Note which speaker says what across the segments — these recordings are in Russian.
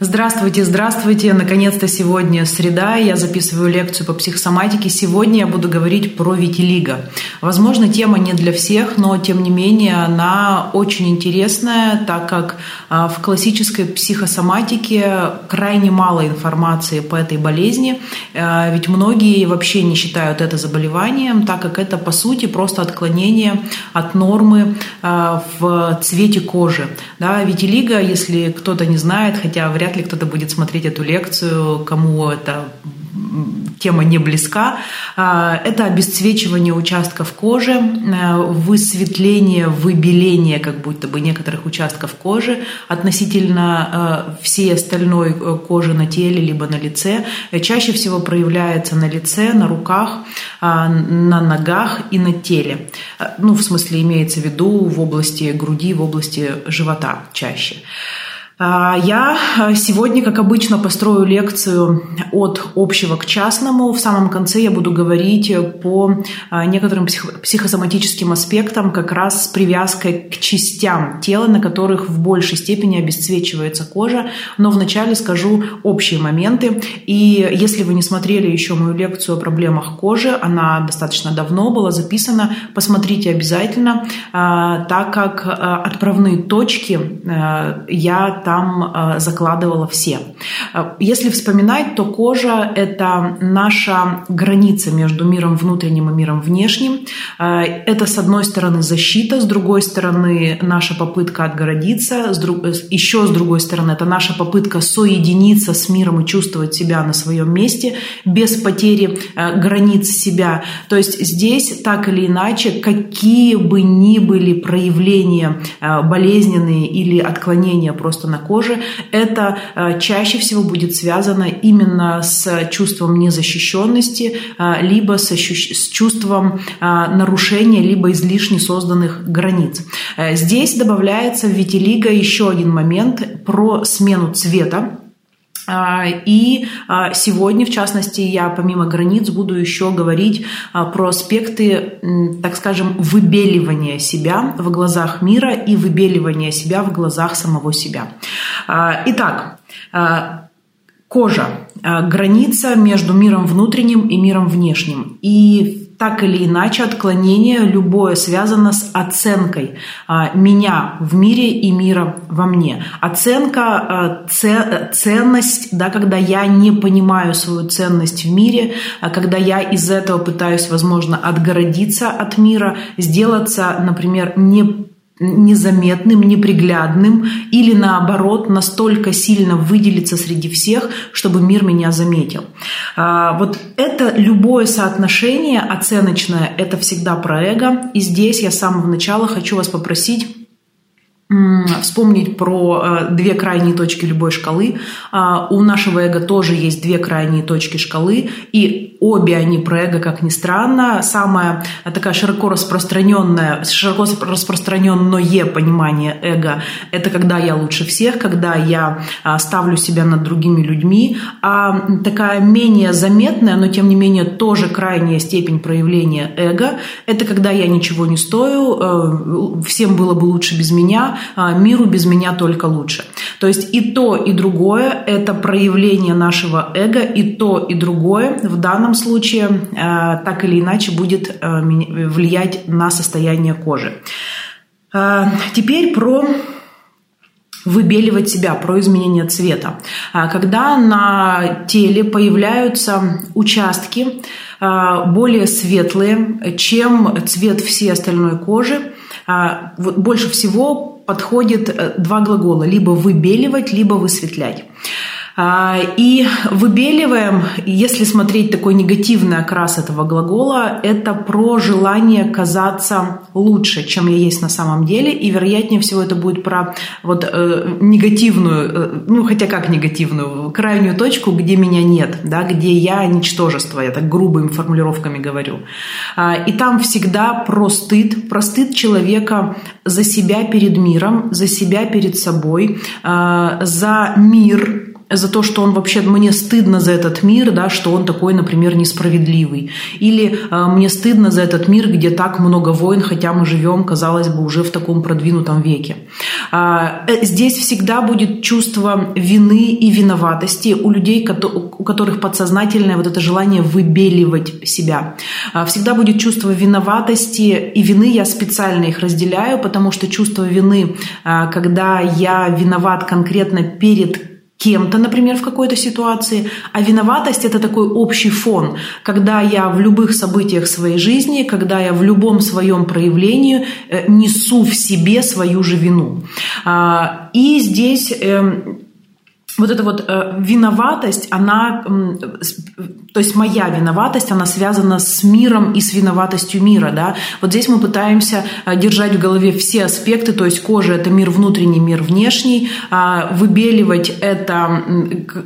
Speaker 1: Здравствуйте, здравствуйте. Наконец-то сегодня среда, я записываю лекцию по психосоматике. Сегодня я буду говорить про витилиго. Возможно, тема не для всех, но тем не менее она очень интересная, так как а, в классической психосоматике крайне мало информации по этой болезни, а, ведь многие вообще не считают это заболеванием, так как это по сути просто отклонение от нормы а, в цвете кожи. Да, витилиго, если кто-то не знает, хотя вряд вряд ли кто-то будет смотреть эту лекцию, кому это тема не близка. А, это обесцвечивание участков кожи, э, высветление, выбеление как будто бы некоторых участков кожи относительно э, всей остальной э, кожи на теле либо на лице. Чаще всего проявляется на лице, на руках, а, на ногах и на теле. Ну, в смысле, имеется в виду в области груди, в области живота чаще. А, я а, сегодня, как обычно, построю лекцию от общего к частному. В самом конце я буду говорить по а, некоторым психосоматическим аспектам, как раз с привязкой к частям тела, на которых в большей степени обесцвечивается кожа. Но вначале скажу общие моменты. И если вы не смотрели еще мою лекцию о проблемах кожи, она достаточно давно была записана, посмотрите обязательно, так как отправные точки я там э, закладывала все. Э, если вспоминать, то кожа – это наша граница между миром внутренним и миром внешним. Э, это, с одной стороны, защита, с другой стороны, наша попытка отгородиться, еще с другой стороны, это наша попытка соединиться с миром и чувствовать себя на своем месте без потери границ себя. То есть здесь так или иначе, какие бы ни были проявления болезненные или отклонения просто на на коже, это э, чаще всего будет связано именно с чувством незащищенности, э, либо с, с чувством э, нарушения, либо излишне созданных границ. Здесь добавляется в витилиго еще один момент про смену цвета. А, и а, сегодня, в частности, я помимо границ буду еще говорить а, про аспекты, так скажем, выбеливания себя в глазах мира и выбеливания себя в глазах самого себя. Итак, кожа, граница между миром внутренним и миром внешним. И так или иначе отклонение любое связано с оценкой а, меня в мире и мира во мне. Оценка, а, ц, ценность, да, когда я не понимаю свою ценность в мире, а когда я из этого пытаюсь, возможно, отгородиться от мира, сделаться, например, не незаметным, неприглядным или наоборот настолько сильно выделиться среди всех, чтобы мир меня заметил. А, вот это любое соотношение оценочное, это всегда про эго. И здесь я с самого начала хочу вас попросить вспомнить про э, две крайние точки любой шкалы. А, у нашего эго тоже есть две крайние точки шкалы, и обе они про эго, как ни странно. Самая такая широко распространенная, широко распространенное понимание эго – это когда я лучше всех, когда я а, ставлю себя над другими людьми. А такая менее заметная, но тем не менее тоже крайняя степень проявления эго – это когда я ничего не стою, э, всем было бы лучше без меня, миру без меня только лучше. То есть и то, и другое – это проявление нашего эго, и то, и другое в данном случае а, так или иначе будет а, влиять на состояние кожи. Теперь про выбеливать себя, про изменение цвета. Когда на теле появляются участки более светлые, чем цвет всей остальной кожи, больше всего подходит э, два глагола, либо выбеливать, либо высветлять. А, и выбеливаем, если смотреть такой негативный окрас этого глагола, это про желание казаться лучше, чем я есть на самом деле. И вероятнее всего это будет про вот э, негативную, э, ну хотя как негативную, крайнюю точку, где меня нет, да, где я ничтожество, я так грубыми формулировками говорю. А, и там всегда про стыд, про стыд человека за себя перед миром, за себя перед собой, а, за мир, за то, что он вообще, мне стыдно за этот мир, да, что он такой, например, несправедливый. Или э, мне стыдно за этот мир, где так много войн, хотя мы живем, казалось бы, уже в таком продвинутом веке. А, э, здесь всегда будет чувство вины и виноватости у людей, у которых подсознательное вот это желание выбеливать себя. А, всегда будет чувство виноватости и вины, я специально их разделяю, потому что чувство вины, а, когда я виноват конкретно перед кем-то, например, в какой-то ситуации, а виноватость это такой общий фон, когда я в любых событиях своей жизни, когда я в любом своем проявлении э, несу в себе свою же вину. А, и здесь эм, вот эта вот э, виноватость, она, то есть моя виноватость, она связана с миром и с виноватостью мира, да. Вот здесь мы пытаемся э, держать в голове все аспекты, то есть кожа – это мир внутренний, мир внешний, э, выбеливать – это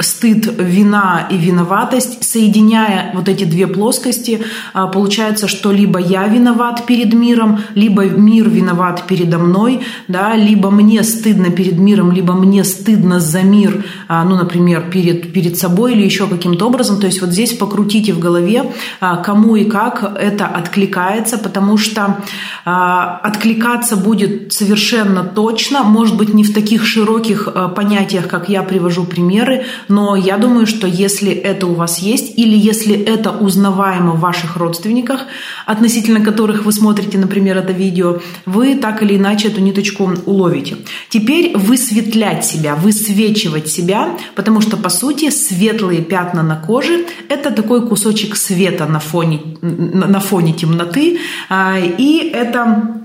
Speaker 1: стыд, вина и виноватость, соединяя вот эти две плоскости, э, получается, что либо я виноват перед миром, либо мир виноват передо мной, да, либо мне стыдно перед миром, либо мне стыдно за мир – а, ну, например, перед, перед собой или еще каким-то образом. То есть вот здесь покрутите в голове, а, кому и как это откликается, потому что а, откликаться будет совершенно точно, может быть, не в таких широких понятиях, как я привожу примеры, но я думаю, что если это у вас есть, или если это узнаваемо в ваших родственниках, относительно которых вы смотрите, например, это видео, вы так или иначе эту ниточку уловите. Теперь высветлять себя, высвечивать себя, потому что, по сути, светлые пятна на коже – это такой кусочек света на фоне, на фоне темноты, а, и это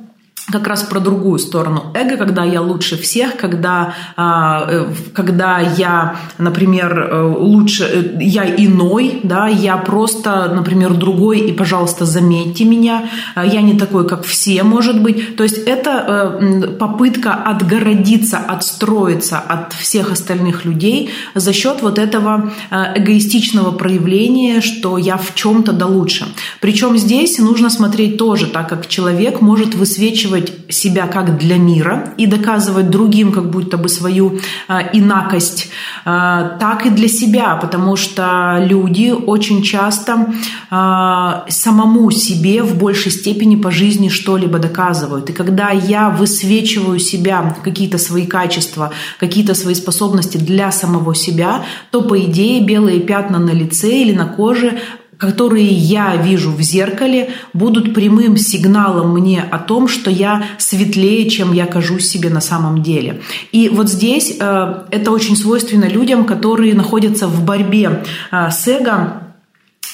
Speaker 1: как раз про другую сторону эго, когда я лучше всех, когда, а, э, когда я, например, э, лучше, э, я иной, да, я просто, например, другой, и, пожалуйста, заметьте меня, я не такой, как все, может быть. То есть это попытка отгородиться, отстроиться от всех остальных людей за счет вот этого эгоистичного проявления, что я в чем-то да лучше. Причем здесь нужно смотреть тоже, так как человек может высвечивать оценивать себя как для мира и доказывать другим как будто бы свою а, инакость, а, так и для себя, потому что люди очень часто а, самому себе в большей степени по жизни что-либо доказывают. И когда я высвечиваю себя, какие-то свои качества, какие-то свои способности для самого себя, то, по идее, белые пятна на лице или на коже которые я вижу в зеркале, будут прямым сигналом мне о том, что я светлее, чем я кажусь себе на самом деле. И вот здесь э, это очень свойственно людям, которые находятся в борьбе э, с эго,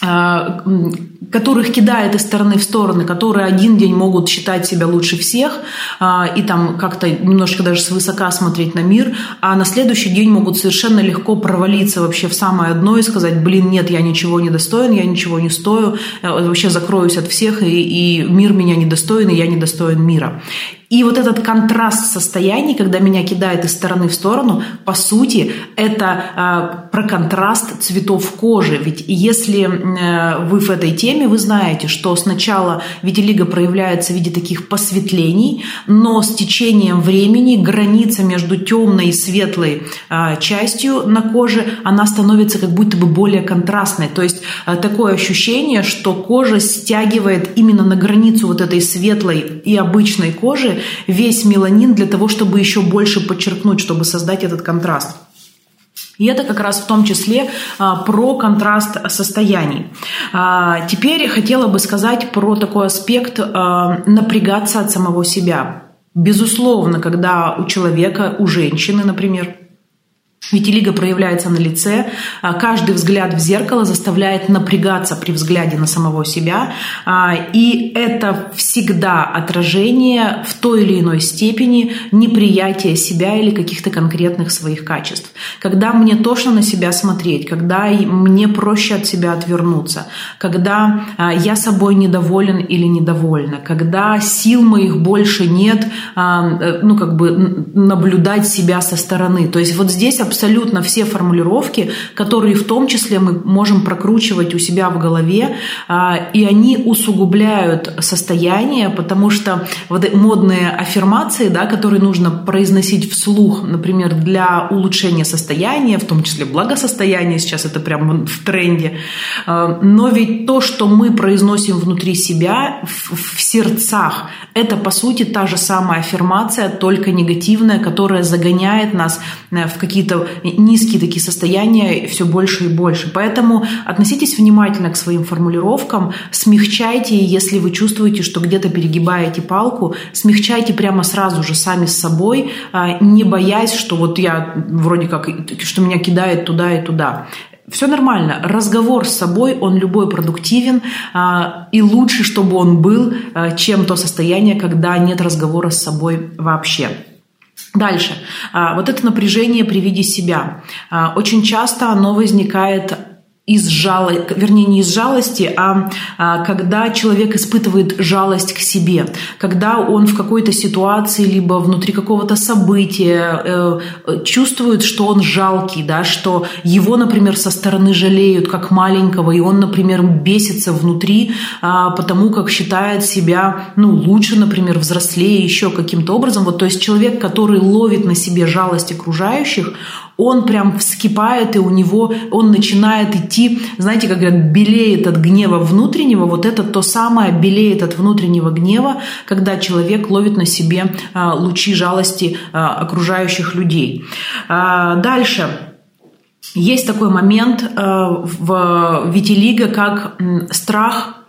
Speaker 1: э, которых кидает из стороны в стороны, которые один день могут считать себя лучше всех а, и там как-то немножко даже свысока смотреть на мир, а на следующий день могут совершенно легко провалиться вообще в самое дно и сказать, блин, нет, я ничего не достоин, я ничего не стою, вообще закроюсь от всех, и, и мир меня недостоин, и я недостоин мира. И вот этот контраст состояний, когда меня кидает из стороны в сторону, по сути, это э, про контраст цветов кожи. Ведь если э, вы в этой теме, вы знаете, что сначала витилиго проявляется в виде таких посветлений, но с течением времени граница между темной и светлой э, частью на коже, она становится как будто бы более контрастной. То есть э, такое ощущение, что кожа стягивает именно на границу вот этой светлой и обычной кожи весь меланин для того, чтобы еще больше подчеркнуть, чтобы создать этот контраст. И это как раз в том числе а, про контраст состояний. А, теперь хотела бы сказать про такой аспект а, напрягаться от самого себя. Безусловно, когда у человека, у женщины, например, Витилиго проявляется на лице. А, каждый взгляд в зеркало заставляет напрягаться при взгляде на самого себя. А, и это всегда отражение в той или иной степени неприятия себя или каких-то конкретных своих качеств. Когда мне тошно на себя смотреть, когда мне проще от себя отвернуться, когда а, я собой недоволен или недовольна, когда сил моих больше нет, э, ну как бы наблюдать себя со стороны. То есть вот здесь абсолютно абсолютно все формулировки, которые в том числе мы можем прокручивать у себя в голове, а, и они усугубляют состояние, потому что вот модные аффирмации, да, которые нужно произносить вслух, например, для улучшения состояния, в том числе благосостояния, сейчас это прямо в тренде, а, но ведь то, что мы произносим внутри себя, в, в сердцах, это по сути та же самая аффирмация, только негативная, которая загоняет нас э, в какие-то низкие такие состояния все больше и больше. Поэтому относитесь внимательно к своим формулировкам, смягчайте, если вы чувствуете, что где-то перегибаете палку, смягчайте прямо сразу же сами с собой, а, не боясь, что вот я вроде как, что меня кидает туда и туда. Все нормально. Разговор с собой, он любой продуктивен, а, и лучше, чтобы он был, а, чем то состояние, когда нет разговора с собой вообще. Дальше. Вот это напряжение при виде себя. Очень часто оно возникает из жалости, вернее, не из жалости, а, а когда человек испытывает жалость к себе, когда он в какой-то ситуации, либо внутри какого-то события э, чувствует, что он жалкий, да, что его, например, со стороны жалеют как маленького, и он, например, бесится внутри, э, потому как считает себя, ну, лучше, например, взрослее еще каким-то образом. Вот, то есть человек, который ловит на себе жалость окружающих, он прям вскипает, и у него он начинает идти, знаете, как говорят, белеет от гнева внутреннего, вот это то самое белеет от внутреннего гнева, когда человек ловит на себе а, лучи жалости а, окружающих людей. А, дальше. Есть такой момент в Витилиго, как страх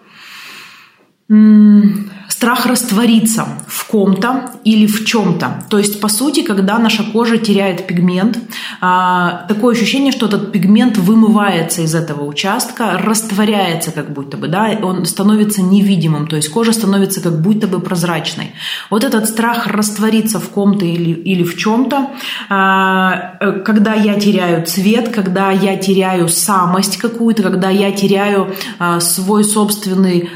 Speaker 1: страх раствориться в ком-то или в чем-то. То есть, по сути, когда наша кожа теряет пигмент, а, такое ощущение, что этот пигмент вымывается из этого участка, растворяется как будто бы, да, он становится невидимым, то есть кожа становится как будто бы прозрачной. Вот этот страх раствориться в ком-то или, или в чем-то, а, э, когда я теряю цвет, когда я теряю самость какую-то, когда я теряю а, свой собственный,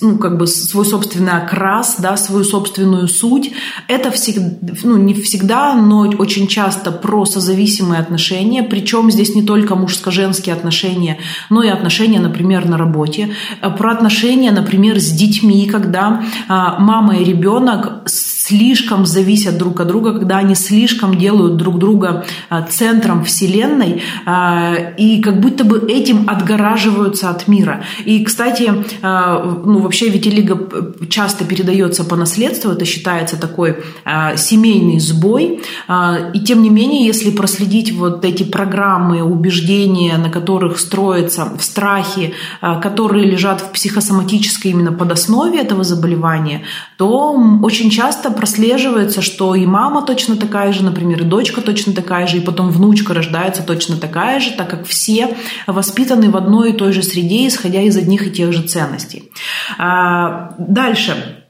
Speaker 1: ну, как бы свой собственный собственный окрас, да, свою собственную суть. Это всегда, ну, не всегда, но очень часто про созависимые отношения, причем здесь не только мужско-женские отношения, но и отношения, например, на работе, э, про отношения, например, с детьми, когда а, мама и ребенок слишком зависят друг от друга, когда они слишком делают друг друга а, центром Вселенной а, и как будто бы этим отгораживаются от мира. И, кстати, ну вообще Витилиго часто передается по наследству, это считается такой а, семейный сбой. А, и тем не менее, если проследить вот эти программы, убеждения, на которых строятся в страхе, а, которые лежат в психосоматической именно подоснове этого заболевания, то очень часто прослеживается, что и мама точно такая же, например, и дочка точно такая же, и потом внучка рождается точно такая же, так как все воспитаны в одной и той же среде, исходя из одних и тех же ценностей. Дальше Дальше.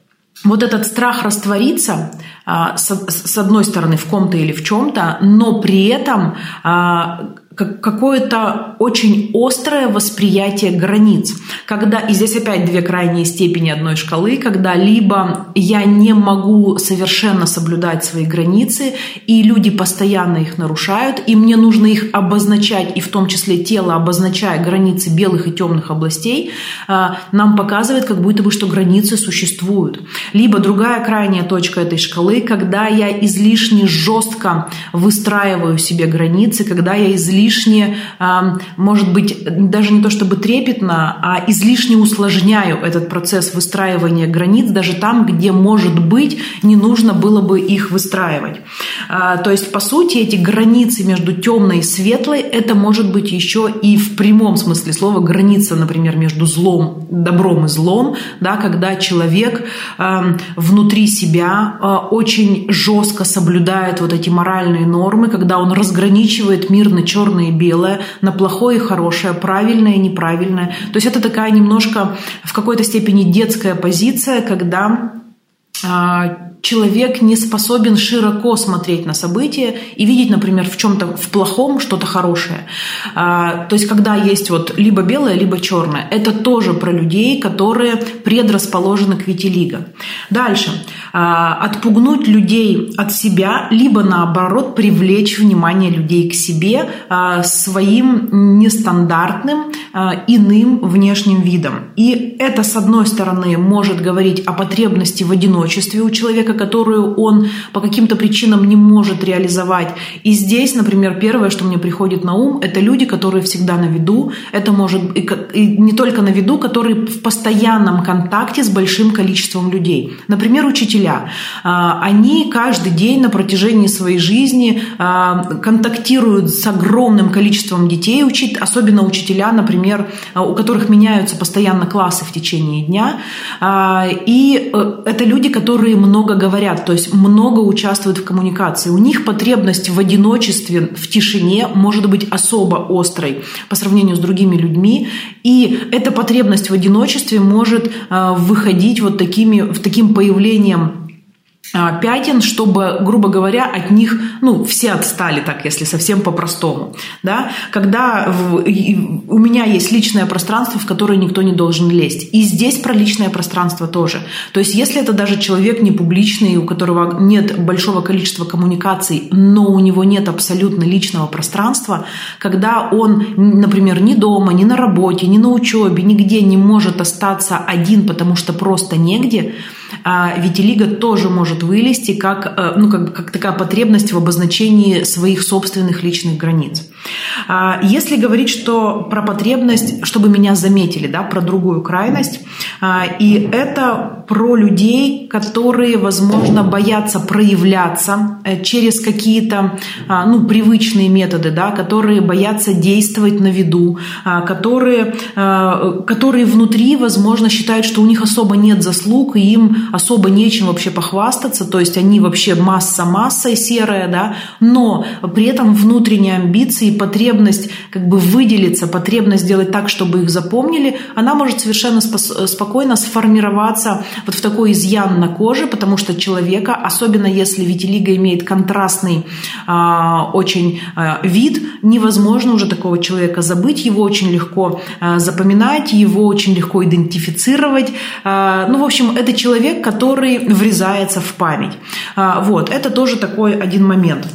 Speaker 1: Вот этот страх раствориться, а, с одной стороны, в ком-то или в чем-то, но при этом какое-то очень острое восприятие границ. Когда, и здесь опять две крайние степени одной шкалы, когда либо я не могу совершенно соблюдать свои границы, и люди постоянно их нарушают, и мне нужно их обозначать, и в том числе тело, обозначая границы белых и темных областей, а, нам показывает, как будто бы, что границы существуют. Либо другая крайняя точка этой шкалы, когда я излишне жестко выстраиваю себе границы, когда я излишне излишне, может быть, даже не то чтобы трепетно, а излишне усложняю этот процесс выстраивания границ даже там, где, может быть, не нужно было бы их выстраивать. А, то есть, по сути, эти границы между темной и светлой, это может быть еще и в прямом смысле слова граница, например, между злом, добром и злом, да, когда человек внутри себя а, очень жестко соблюдает вот эти моральные нормы, когда он разграничивает мир на черное черное и белое, на плохое и хорошее, правильное и неправильное. То есть это такая немножко в какой-то степени детская позиция, когда а, человек не способен широко смотреть на события и видеть, например, в чем-то в плохом что-то хорошее. А, то есть, когда есть вот либо белое, либо черное, это тоже про людей, которые предрасположены к витилиго. Дальше. А, отпугнуть людей от себя, либо наоборот привлечь внимание людей к себе а, своим нестандартным, иным внешним видом. И это, с одной стороны, может говорить о потребности в одиночестве у человека, которую он по каким-то причинам не может реализовать. И здесь, например, первое, что мне приходит на ум, это люди, которые всегда на виду. Это может и не только на виду, которые в постоянном контакте с большим количеством людей. Например, учителя. А, они каждый день на протяжении своей жизни а, контактируют с огромным количеством детей, особенно учителя, например, а, у которых меняются постоянно классы в течение дня. И э, это люди, которые много говорят, то есть много участвуют в коммуникации. У них потребность в одиночестве, в тишине может быть особо острой по сравнению с другими людьми. И эта потребность в одиночестве может э, выходить вот такими, таким появлением а, пятен, чтобы, грубо говоря, от них, ну, все отстали, так, если совсем по-простому, да, когда в, у меня есть личное пространство, в которое никто не должен лезть, и здесь про личное пространство тоже, то есть если это даже человек не публичный, у которого нет большого количества коммуникаций, но у него нет абсолютно личного пространства, когда он, например, ни дома, ни на работе, ни на учебе, нигде не может остаться один, потому что просто негде, а Витилиго тоже может вылезти как, э, ну, как, как такая потребность в обозначении своих собственных личных границ. А если говорить что про потребность, чтобы меня заметили, да, про другую крайность, а, и это про людей, которые, возможно, боятся проявляться э, через какие-то а, ну, привычные методы, да, которые боятся действовать на виду, которые, которые внутри, возможно, считают, что у них особо нет заслуг, и им особо нечем вообще похвастаться, то есть они вообще масса массой серая, да, но при этом внутренние амбиции, потребность как бы выделиться, потребность сделать так, чтобы их запомнили, она может совершенно спокойно сформироваться вот в такой изъян на коже, потому что человека, особенно если витилиго имеет контрастный а, очень а, вид, невозможно уже такого человека забыть, его очень легко а, запоминать, его очень легко идентифицировать. А, ну, в общем, это человек, который врезается в память. А, вот, это тоже такой один момент.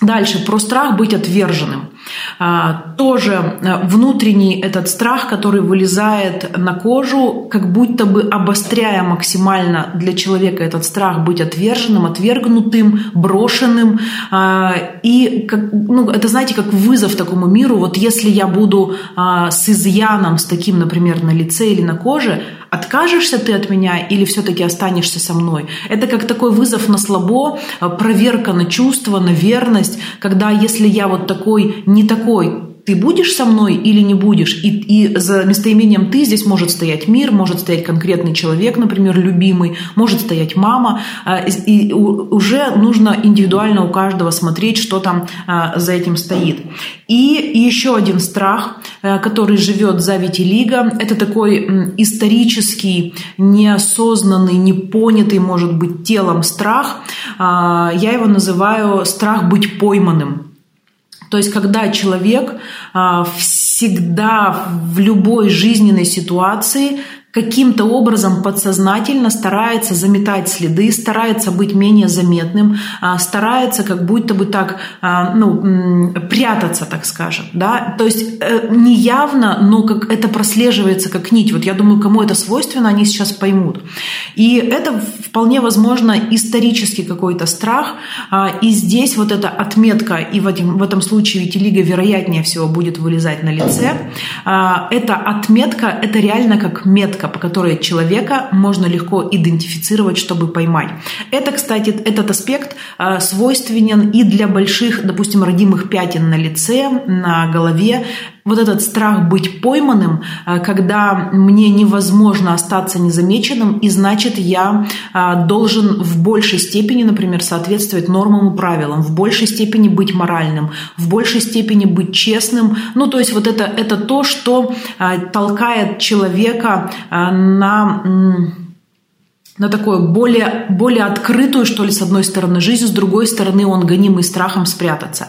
Speaker 1: Дальше, про страх быть отверженным. А, тоже а, внутренний этот страх, который вылезает на кожу, как будто бы обостряя максимально для человека этот страх быть отверженным, отвергнутым, брошенным. И ну, это, знаете, как вызов такому миру. Вот если я буду с изъяном, с таким, например, на лице или на коже, откажешься ты от меня или все-таки останешься со мной. Это как такой вызов на слабо, проверка на чувство, на верность, когда если я вот такой, не такой, ты будешь со мной или не будешь. И, и за местоимением «ты» здесь может стоять мир, может стоять конкретный человек, например, любимый, может стоять мама. А, и уже нужно индивидуально у каждого смотреть, что там а, за этим стоит. И еще один страх, э, который живет за Витилиго, это такой исторический, неосознанный, непонятый, может быть, телом страх. А, я его называю страх быть пойманным. То есть, когда человек а, всегда в любой жизненной ситуации каким-то образом подсознательно старается заметать следы, старается быть менее заметным, а, старается как будто бы так а, ну, прятаться, так скажем. Да? То есть э, неявно, но как это прослеживается как нить. Вот я думаю, кому это свойственно, они сейчас поймут. И это вполне возможно исторический какой-то страх. А, и здесь вот эта отметка, и в этом, случае Витилига вероятнее всего будет вылезать на лице. Эта отметка, это реально как метка по которой человека можно легко идентифицировать, чтобы поймать. Это, кстати, этот аспект а, свойственен и для больших, допустим, родимых пятен на лице, на голове вот этот страх быть пойманным, а, когда мне невозможно остаться незамеченным, и значит я а, должен в большей степени, например, соответствовать нормам и правилам, в большей степени быть моральным, в большей степени быть честным. Ну, то есть вот это, это то, что а, толкает человека на на такую более, более открытую, что ли, с одной стороны, жизнь, с другой стороны, он гонимый страхом спрятаться.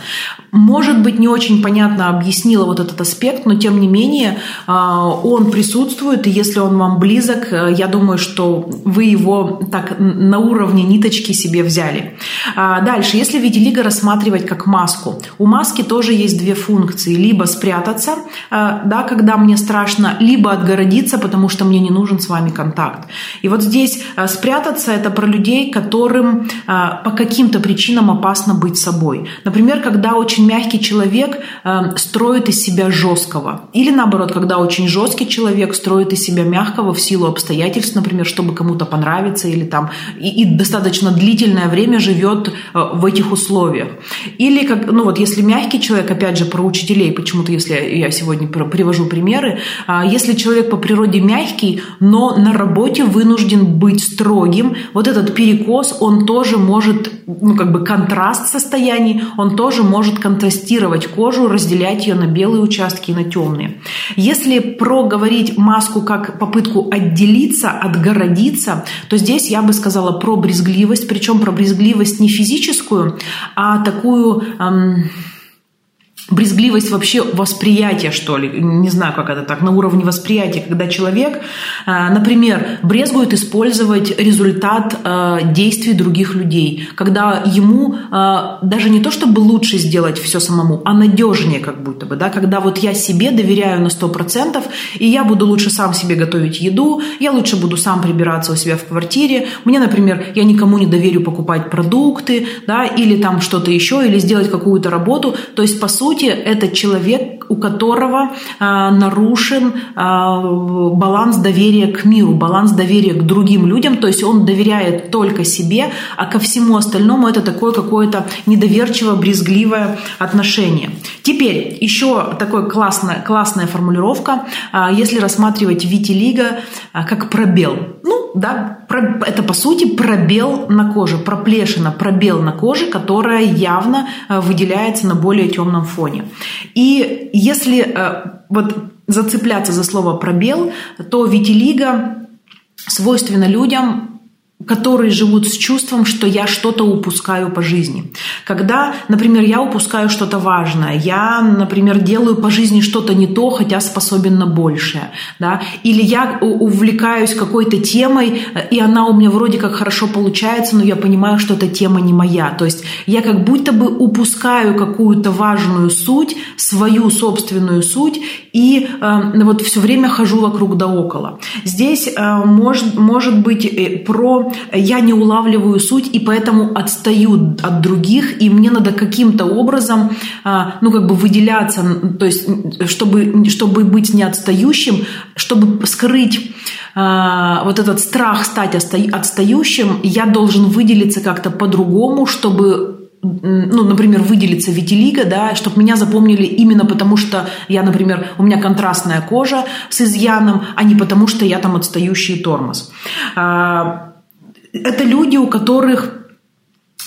Speaker 1: Может быть, не очень понятно объяснила вот этот аспект, но тем не менее а, он присутствует, и если он вам близок, э, я думаю, что вы его так на уровне ниточки себе взяли. А, дальше, если витилиго рассматривать как маску, у маски тоже есть две функции. Либо спрятаться, э, да, когда мне страшно, либо отгородиться, потому что мне не нужен с вами контакт. И вот здесь Э, спрятаться – это про людей, которым э, по каким-то причинам опасно быть собой. Например, когда очень мягкий человек э, строит из себя жесткого. Или наоборот, когда очень жесткий человек строит из себя мягкого в силу обстоятельств, например, чтобы кому-то понравиться или там и, и достаточно длительное время живет в этих условиях. Или как, ну вот если мягкий человек, опять же, про учителей, почему-то если я сегодня привожу примеры, если человек по природе мягкий, но на работе вынужден быть строгим, вот этот перекос, он тоже может, ну как бы контраст состояний, он тоже может контрастировать кожу, разделять ее на белые участки и на темные. Если проговорить маску как попытку отделиться, отгородиться, то здесь я бы сказала про брезгливость, причем про брезгливость не физическую, а такую... Эм, брезгливость вообще восприятия, что ли, не знаю, как это так, на уровне восприятия, когда человек, э, например, брезгует использовать результат э, действий других людей, когда ему э, даже не то, чтобы лучше сделать все самому, а надежнее как будто бы, да, когда вот я себе доверяю на 100%, и я буду лучше сам себе готовить еду, я лучше буду сам прибираться у себя в квартире, мне, например, я никому не доверю покупать продукты, да, или там что-то еще, или сделать какую-то работу, то есть, по сути, сути, это человек, у которого э, нарушен э, баланс доверия к миру, баланс доверия к другим людям, то есть он доверяет только себе, а ко всему остальному это такое какое-то недоверчиво-брезгливое отношение. Теперь еще такая классная, классная формулировка, э, если рассматривать витилиго э, как пробел. Ну, да, это по сути пробел на коже, проплешина, пробел на коже, которая явно э, выделяется на более темном фоне. И если э, вот зацепляться за слово пробел, то витилиго свойственно людям, которые живут с чувством, что я что-то упускаю по жизни. Когда, например, я упускаю что-то важное, я, например, делаю по жизни что-то не то, хотя способен на большее, да, или я увлекаюсь какой-то темой, и она у меня вроде как хорошо получается, но я понимаю, что эта тема не моя. То есть я как будто бы упускаю какую-то важную суть, свою собственную суть, и э, вот все время хожу вокруг да около. Здесь э, может, может быть э, про я не улавливаю суть и поэтому отстаю от других, и мне надо каким-то образом, а, ну, как бы выделяться, то есть, чтобы, чтобы быть не отстающим, чтобы скрыть а, вот этот страх стать отстающим, я должен выделиться как-то по-другому, чтобы ну, например, выделиться витилиго, да, чтобы меня запомнили именно потому, что я, например, у меня контрастная кожа с изъяном, а не потому, что я там отстающий тормоз. А, это люди, у которых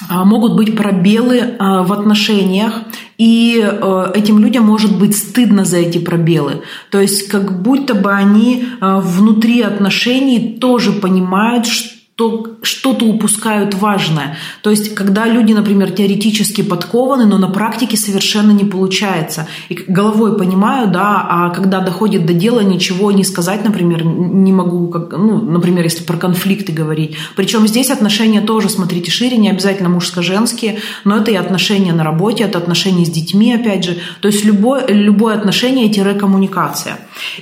Speaker 1: а, могут быть пробелы а, в отношениях, и э, этим людям может быть стыдно за эти пробелы. То есть как будто бы они а, внутри отношений тоже понимают, что то что-то упускают важное. То есть, когда люди, например, теоретически подкованы, но на практике совершенно не получается. И головой понимаю, да, а когда доходит до дела, ничего не сказать, например, не могу, как, ну, например, если про конфликты говорить. Причем здесь отношения тоже, смотрите, шире, не обязательно мужско-женские, но это и отношения на работе, это отношения с детьми, опять же. То есть любое, любое отношение-коммуникация.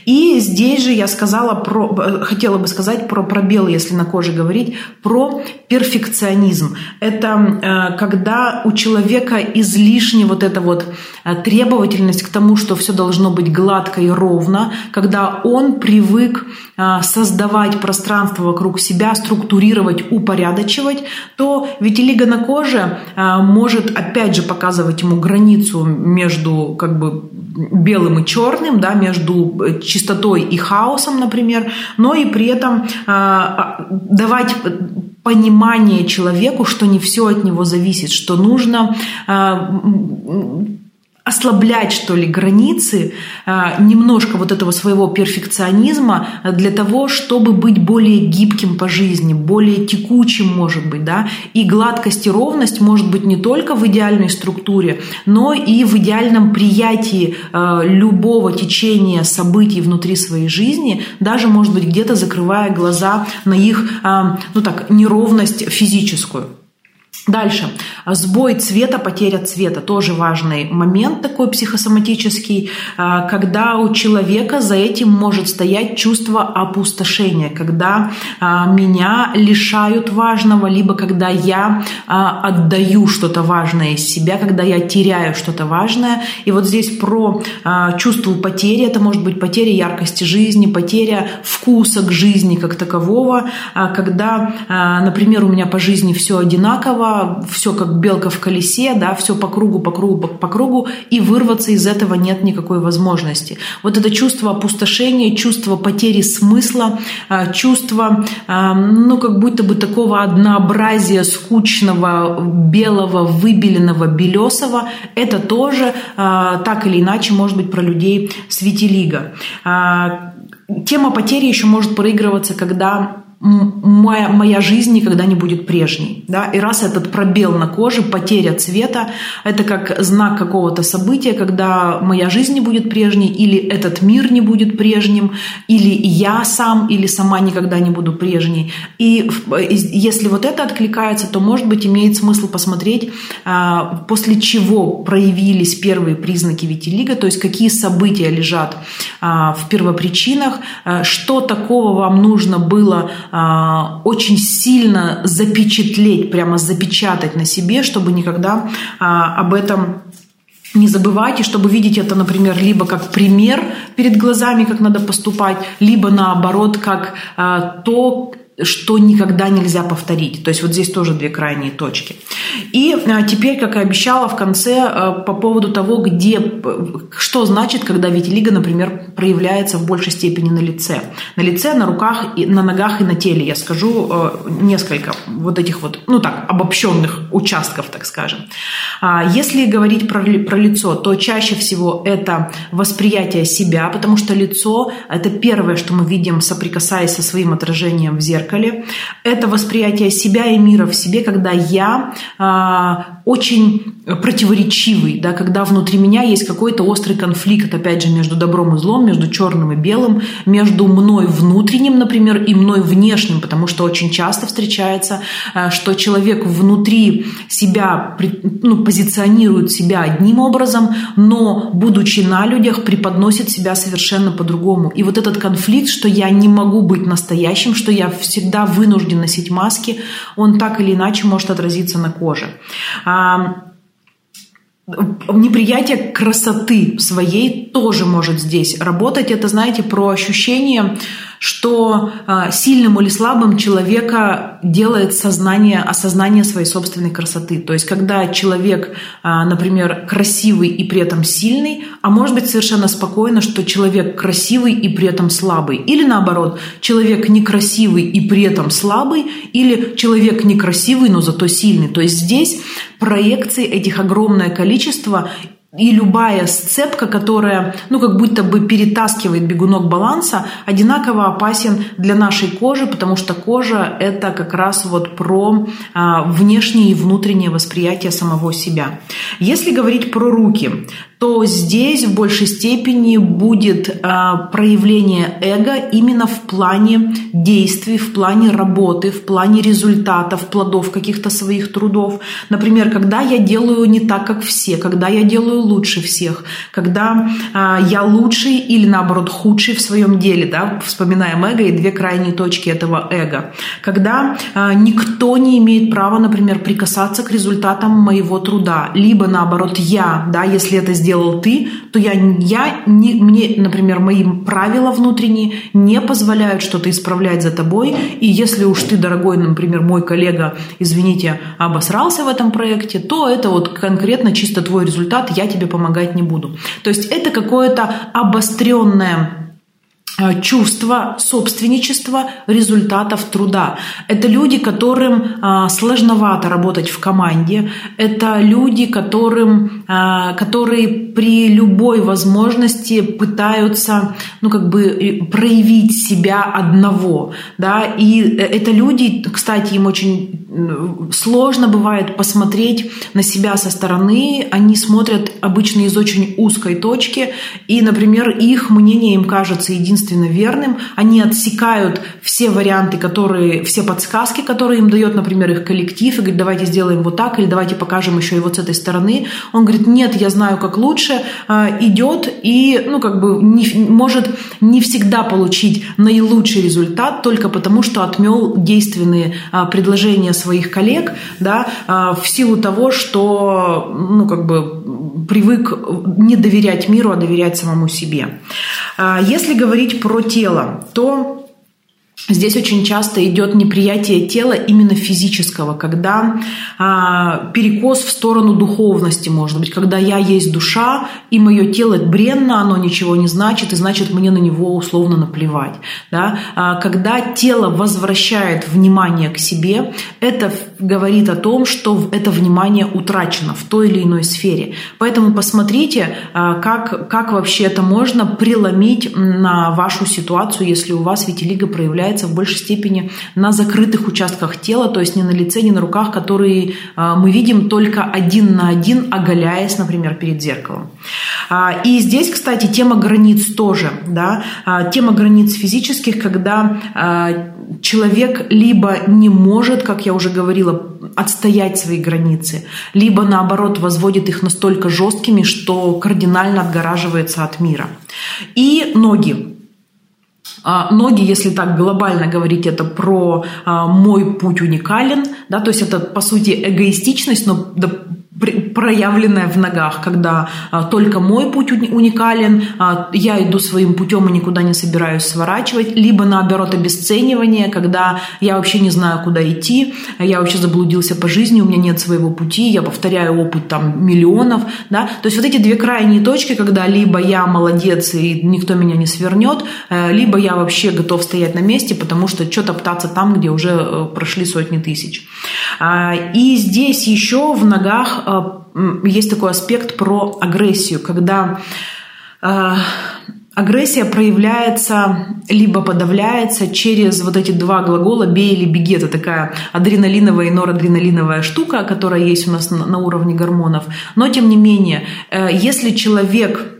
Speaker 1: И здесь же я сказала про, э, хотела бы сказать про пробел, если на коже говорить, про перфекционизм. Это э, когда у человека излишне вот эта вот э, требовательность к тому, что все должно быть гладко и ровно, когда он привык э, создавать пространство вокруг себя, структурировать, упорядочивать, то витилиго на коже может опять же показывать ему границу между как бы белым и черным, да, между чистотой и хаосом, например, но и при этом а, давать понимание человеку, что не все от него зависит, что нужно а, ослаблять, что ли, границы, а, немножко вот этого своего перфекционизма для того, чтобы быть более гибким по жизни, более текучим, может быть, да, и гладкость и ровность может быть не только в идеальной структуре, но и в идеальном приятии а, любого течения событий внутри своей жизни, даже, может быть, где-то закрывая глаза на их, а, ну так, неровность физическую. Дальше. Сбой цвета, потеря цвета. Тоже важный момент такой психосоматический, а, когда у человека за этим может стоять чувство опустошения, когда а, меня лишают важного, либо когда я а, отдаю что-то важное из себя, когда я теряю что-то важное. И вот здесь про чувство потери, это может быть потеря яркости жизни, потеря вкуса к жизни как такового, когда, например, у меня по жизни все одинаково, все как белка в колесе, да, все по кругу, по кругу, по кругу, и вырваться из этого нет никакой возможности. Вот это чувство опустошения, чувство потери смысла, а, чувство, а, ну, как будто бы такого однообразия скучного, белого, выбеленного, белесого, это тоже а, так или иначе может быть про людей светилига. Тема потери еще может проигрываться, когда моя, моя жизнь никогда не будет прежней. Да? И раз этот пробел на коже, потеря цвета, это как знак какого-то события, когда моя жизнь не будет прежней, или этот мир не будет прежним, или я сам или сама никогда не буду прежней. И если вот это откликается, то, может быть, имеет смысл посмотреть, а, после чего проявились первые признаки витилиго, то есть какие события лежат а, в первопричинах, а, что такого вам нужно было а, очень сильно запечатлеть, прямо запечатать на себе, чтобы никогда а, об этом не забывайте, чтобы видеть это, например, либо как пример перед глазами, как надо поступать, либо наоборот, как а, то, что никогда нельзя повторить. То есть вот здесь тоже две крайние точки. И а, теперь, как и обещала, в конце а, по поводу того, где, что значит, когда витилиго, например, проявляется в большей степени на лице. На лице, на руках, и, на ногах и на теле. Я скажу а, несколько вот этих вот, ну так, обобщенных участков, так скажем. Если говорить про, про лицо, то чаще всего это восприятие себя, потому что лицо – это первое, что мы видим, соприкасаясь со своим отражением в зеркале зеркале. Это восприятие себя и мира в себе, когда я а, очень противоречивый, да, когда внутри меня есть какой-то острый конфликт, опять же, между добром и злом, между черным и белым, между мной внутренним, например, и мной внешним, потому что очень часто встречается, а, что человек внутри себя ну, позиционирует себя одним образом, но, будучи на людях, преподносит себя совершенно по-другому. И вот этот конфликт, что я не могу быть настоящим, что я всегда вынужден носить маски, он так или иначе может отразиться на коже. А, неприятие красоты своей тоже может здесь работать. Это, знаете, про ощущение что а, сильным или слабым человека делает сознание, осознание своей собственной красоты. То есть, когда человек, а, например, красивый и при этом сильный, а может быть совершенно спокойно, что человек красивый и при этом слабый. Или наоборот, человек некрасивый и при этом слабый, или человек некрасивый, но зато сильный. То есть здесь проекций этих огромное количество, и любая сцепка, которая, ну, как будто бы перетаскивает бегунок баланса, одинаково опасен для нашей кожи, потому что кожа – это как раз вот про а, внешнее и внутреннее восприятие самого себя. Если говорить про руки, то здесь в большей степени будет а, проявление эго именно в плане действий, в плане работы, в плане результатов, плодов каких-то своих трудов. Например, когда я делаю не так, как все, когда я делаю лучше всех, когда а, я лучший или наоборот худший в своем деле, да, вспоминаем эго и две крайние точки этого эго. Когда а, никто не имеет права, например, прикасаться к результатам моего труда, либо наоборот я, да, если это сделать сделал ты, то я, я не, мне, например, мои правила внутренние не позволяют что-то исправлять за тобой. И если уж ты, дорогой, например, мой коллега, извините, обосрался в этом проекте, то это вот конкретно чисто твой результат, я тебе помогать не буду. То есть это какое-то обостренное чувство собственничества результатов труда. Это люди, которым э, сложновато работать в команде. Это люди, которым, э, которые при любой возможности пытаются ну, как бы проявить себя одного. Да? И это люди, кстати, им очень сложно бывает посмотреть на себя со стороны. Они смотрят обычно из очень узкой точки. И, например, их мнение им кажется единственно верным. Они отсекают все варианты, которые, все подсказки, которые им дает, например, их коллектив, и говорит, давайте сделаем вот так, или давайте покажем еще и вот с этой стороны. Он говорит, нет, я знаю, как лучше, а, идет и, ну, как бы, не, может не всегда получить наилучший результат только потому, что отмел действенные а, предложения своих коллег, да, а, в силу того, что, ну, как бы, привык не доверять миру, а доверять самому себе. Если говорить про тело, то Здесь очень часто идет неприятие тела именно физического, когда а, перекос в сторону духовности может быть, когда я есть душа, и мое тело бренно, оно ничего не значит, и значит мне на него условно наплевать. Да? А, когда тело возвращает внимание к себе, это говорит о том, что это внимание утрачено в той или иной сфере. Поэтому посмотрите, а, как, как вообще это можно преломить на вашу ситуацию, если у вас витилиго проявляется проявляется в большей степени на закрытых участках тела, то есть не на лице, не на руках, которые а, мы видим только один на один, оголяясь, например, перед зеркалом. А, и здесь, кстати, тема границ тоже. Да? А, тема границ физических, когда человек либо не может, как я уже говорила, отстоять свои границы, либо наоборот возводит их настолько жесткими, что кардинально отгораживается от мира. И ноги. А, ноги, если так глобально говорить, это про а, мой путь уникален, да, то есть это по сути эгоистичность, но проявленная в ногах, когда а, только мой путь уникален, а, я иду своим путем и никуда не собираюсь сворачивать, либо наоборот обесценивание, когда я вообще не знаю, куда идти, я вообще заблудился по жизни, у меня нет своего пути, я повторяю опыт там миллионов, да, то есть вот эти две крайние точки, когда либо я молодец и никто меня не свернет, э, либо я вообще готов стоять на месте, потому что что-то пытаться там, где уже э, прошли сотни тысяч. А, и здесь еще в ногах э, есть такой аспект про агрессию, когда э, агрессия проявляется либо подавляется через вот эти два глагола «бей» или «беги». Это такая адреналиновая и норадреналиновая штука, которая есть у нас на уровне гормонов. Но, тем не менее, э, если человек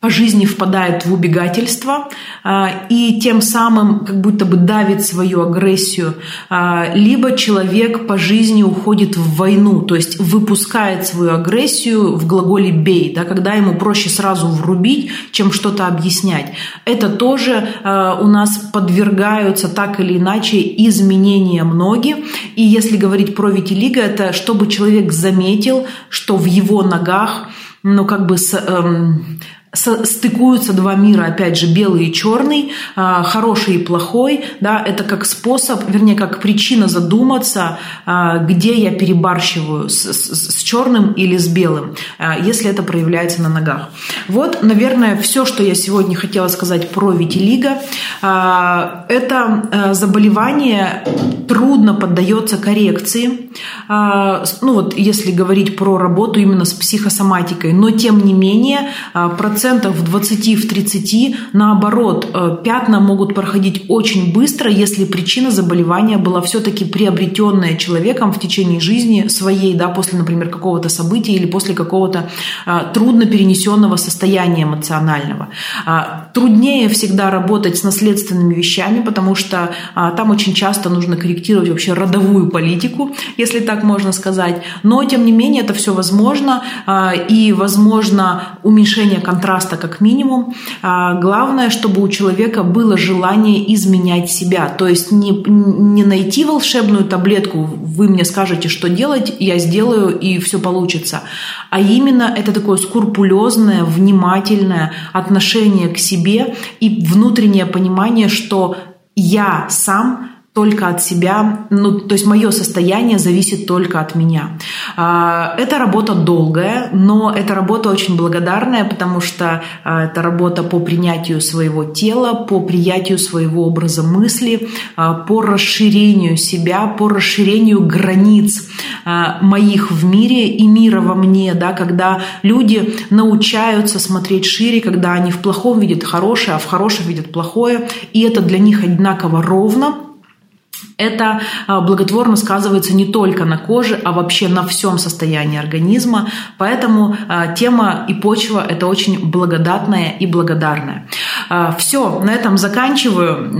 Speaker 1: по жизни впадает в убегательство а, и тем самым как будто бы давит свою агрессию, а, либо человек по жизни уходит в войну, то есть выпускает свою агрессию в глаголе «бей», да, когда ему проще сразу врубить, чем что-то объяснять. Это тоже а, у нас подвергаются так или иначе изменениям ноги. И если говорить про витилиго, это чтобы человек заметил, что в его ногах ну, как бы с, эм, стыкуются два мира, опять же, белый и черный, а, хороший и плохой, да, это как способ, вернее, как причина задуматься, а, где я перебарщиваю с, с, с черным или с белым, а, если это проявляется на ногах. Вот, наверное, все, что я сегодня хотела сказать про витилиго. Это заболевание трудно поддается коррекции, ну вот если говорить про работу именно с психосоматикой, но тем не менее процесс процентов в 20, в 30, наоборот, э, пятна могут проходить очень быстро, если причина заболевания была все-таки приобретенная человеком в течение жизни своей, да, после, например, какого-то события или после какого-то а, трудно перенесенного состояния эмоционального. А, труднее всегда работать с наследственными вещами, потому что а, там очень часто нужно корректировать вообще родовую политику, если так можно сказать. Но, тем не менее, это все возможно, а, и возможно уменьшение контраста контраста как минимум. А, главное, чтобы у человека было желание изменять себя. То есть не, не найти волшебную таблетку, вы мне скажете, что делать, я сделаю, и все получится. А именно это такое скрупулезное, внимательное отношение к себе и внутреннее понимание, что я сам только от себя, ну, то есть мое состояние зависит только от меня. А, это работа долгая, но это работа очень благодарная, потому что а, это работа по принятию своего тела, по приятию своего образа мысли, а, по расширению себя, по расширению границ моих в мире и мира во мне, да, когда люди научаются смотреть шире, когда они в плохом видят хорошее, а в хорошем видят плохое, и это для них одинаково ровно, это а, благотворно сказывается не только на коже, а вообще на всем состоянии организма. Поэтому а, тема и почва – это очень благодатная и благодарная. А, Все, на этом заканчиваю.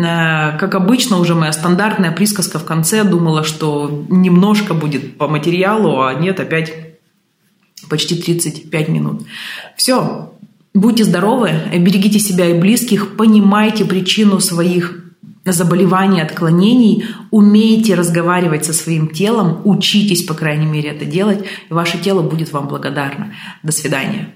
Speaker 1: Как обычно, уже моя стандартная присказка в конце. Думала, что немножко будет по материалу, а нет, опять почти 35 минут. Все, будьте здоровы, берегите себя и близких, понимайте причину своих заболеваний, отклонений, умейте разговаривать со своим телом, учитесь, по крайней мере, это делать, и ваше тело будет вам благодарно. До свидания.